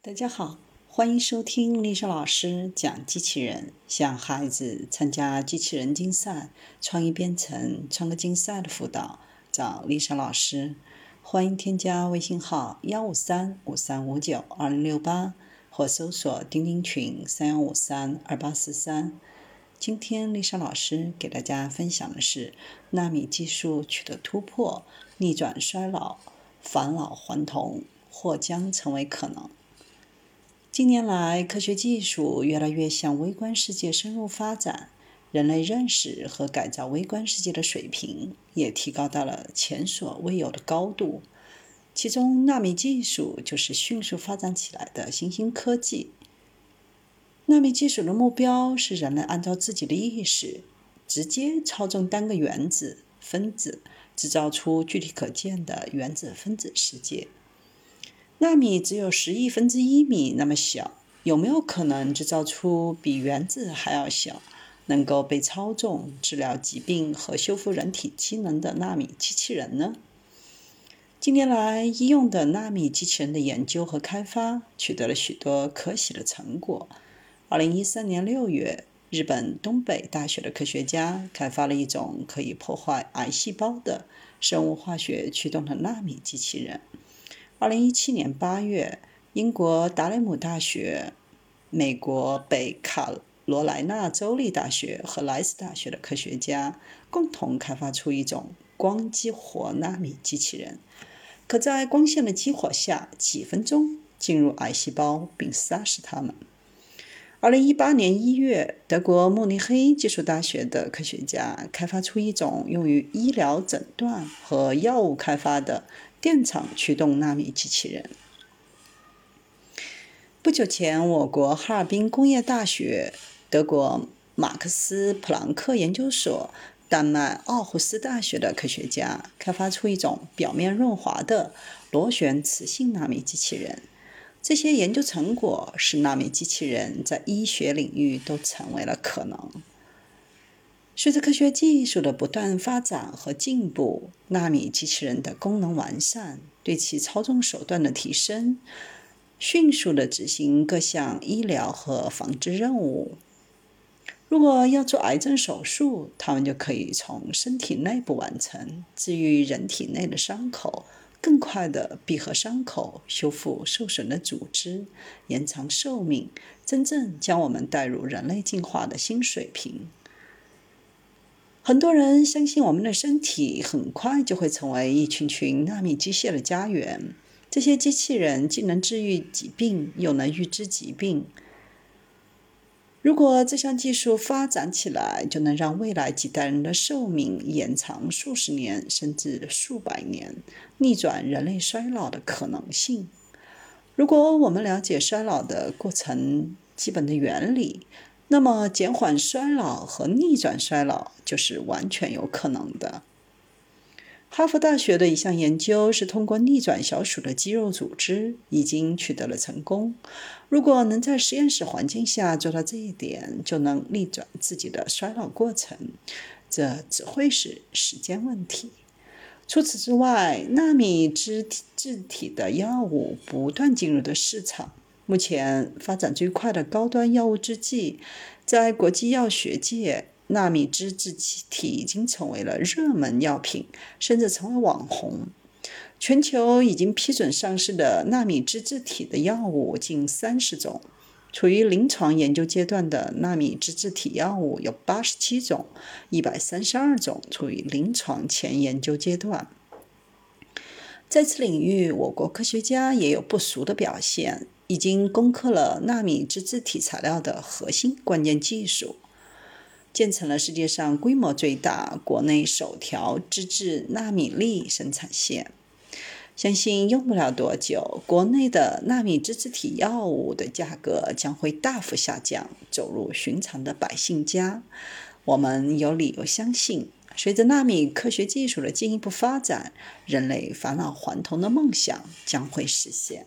大家好，欢迎收听丽莎老师讲机器人。向孩子参加机器人竞赛、创意编程、创客竞赛的辅导，找丽莎老师。欢迎添加微信号幺五三五三五九二零六八，或搜索钉钉群三幺五三二八四三。今天丽莎老师给大家分享的是纳米技术取得突破，逆转衰老，返老还童或将成为可能。近年来，科学技术越来越向微观世界深入发展，人类认识和改造微观世界的水平也提高到了前所未有的高度。其中，纳米技术就是迅速发展起来的新兴科技。纳米技术的目标是人类按照自己的意识，直接操纵单个原子、分子，制造出具体可见的原子分子世界。纳米只有十亿分之一米那么小，有没有可能制造出比原子还要小、能够被操纵、治疗疾病和修复人体机能的纳米机器人呢？近年来，医用的纳米机器人的研究和开发取得了许多可喜的成果。二零一三年六月，日本东北大学的科学家开发了一种可以破坏癌细胞的生物化学驱动的纳米机器人。二零一七年八月，英国达雷姆大学、美国北卡罗来纳州立大学和莱斯大学的科学家共同开发出一种光激活纳米机器人，可在光线的激活下，几分钟进入癌细胞并杀死它们。二零一八年一月，德国慕尼黑技术大学的科学家开发出一种用于医疗诊断和药物开发的。电场驱动纳米机器人。不久前，我国哈尔滨工业大学、德国马克思普朗克研究所、丹麦奥胡斯大学的科学家开发出一种表面润滑的螺旋磁性纳米机器人。这些研究成果使纳米机器人在医学领域都成为了可能。随着科学技术的不断发展和进步，纳米机器人的功能完善，对其操纵手段的提升，迅速地执行各项医疗和防治任务。如果要做癌症手术，它们就可以从身体内部完成，治愈人体内的伤口，更快地闭合伤口，修复受损的组织，延长寿命，真正将我们带入人类进化的新水平。很多人相信，我们的身体很快就会成为一群群纳米机械的家园。这些机器人既能治愈疾病，又能预知疾病。如果这项技术发展起来，就能让未来几代人的寿命延长数十年，甚至数百年，逆转人类衰老的可能性。如果我们了解衰老的过程基本的原理，那么，减缓衰老和逆转衰老就是完全有可能的。哈佛大学的一项研究是通过逆转小鼠的肌肉组织，已经取得了成功。如果能在实验室环境下做到这一点，就能逆转自己的衰老过程。这只会是时间问题。除此之外，纳米脂质体的药物不断进入的市场。目前发展最快的高端药物制剂，在国际药学界，纳米脂质体已经成为了热门药品，甚至成为网红。全球已经批准上市的纳米脂质体的药物近三十种，处于临床研究阶段的纳米脂质体药物有八十七种，一百三十二种处于临床前研究阶段。在此领域，我国科学家也有不俗的表现。已经攻克了纳米脂质体材料的核心关键技术，建成了世界上规模最大、国内首条脂质纳米粒生产线。相信用不了多久，国内的纳米脂质体药物的价格将会大幅下降，走入寻常的百姓家。我们有理由相信，随着纳米科学技术的进一步发展，人类返老还童的梦想将会实现。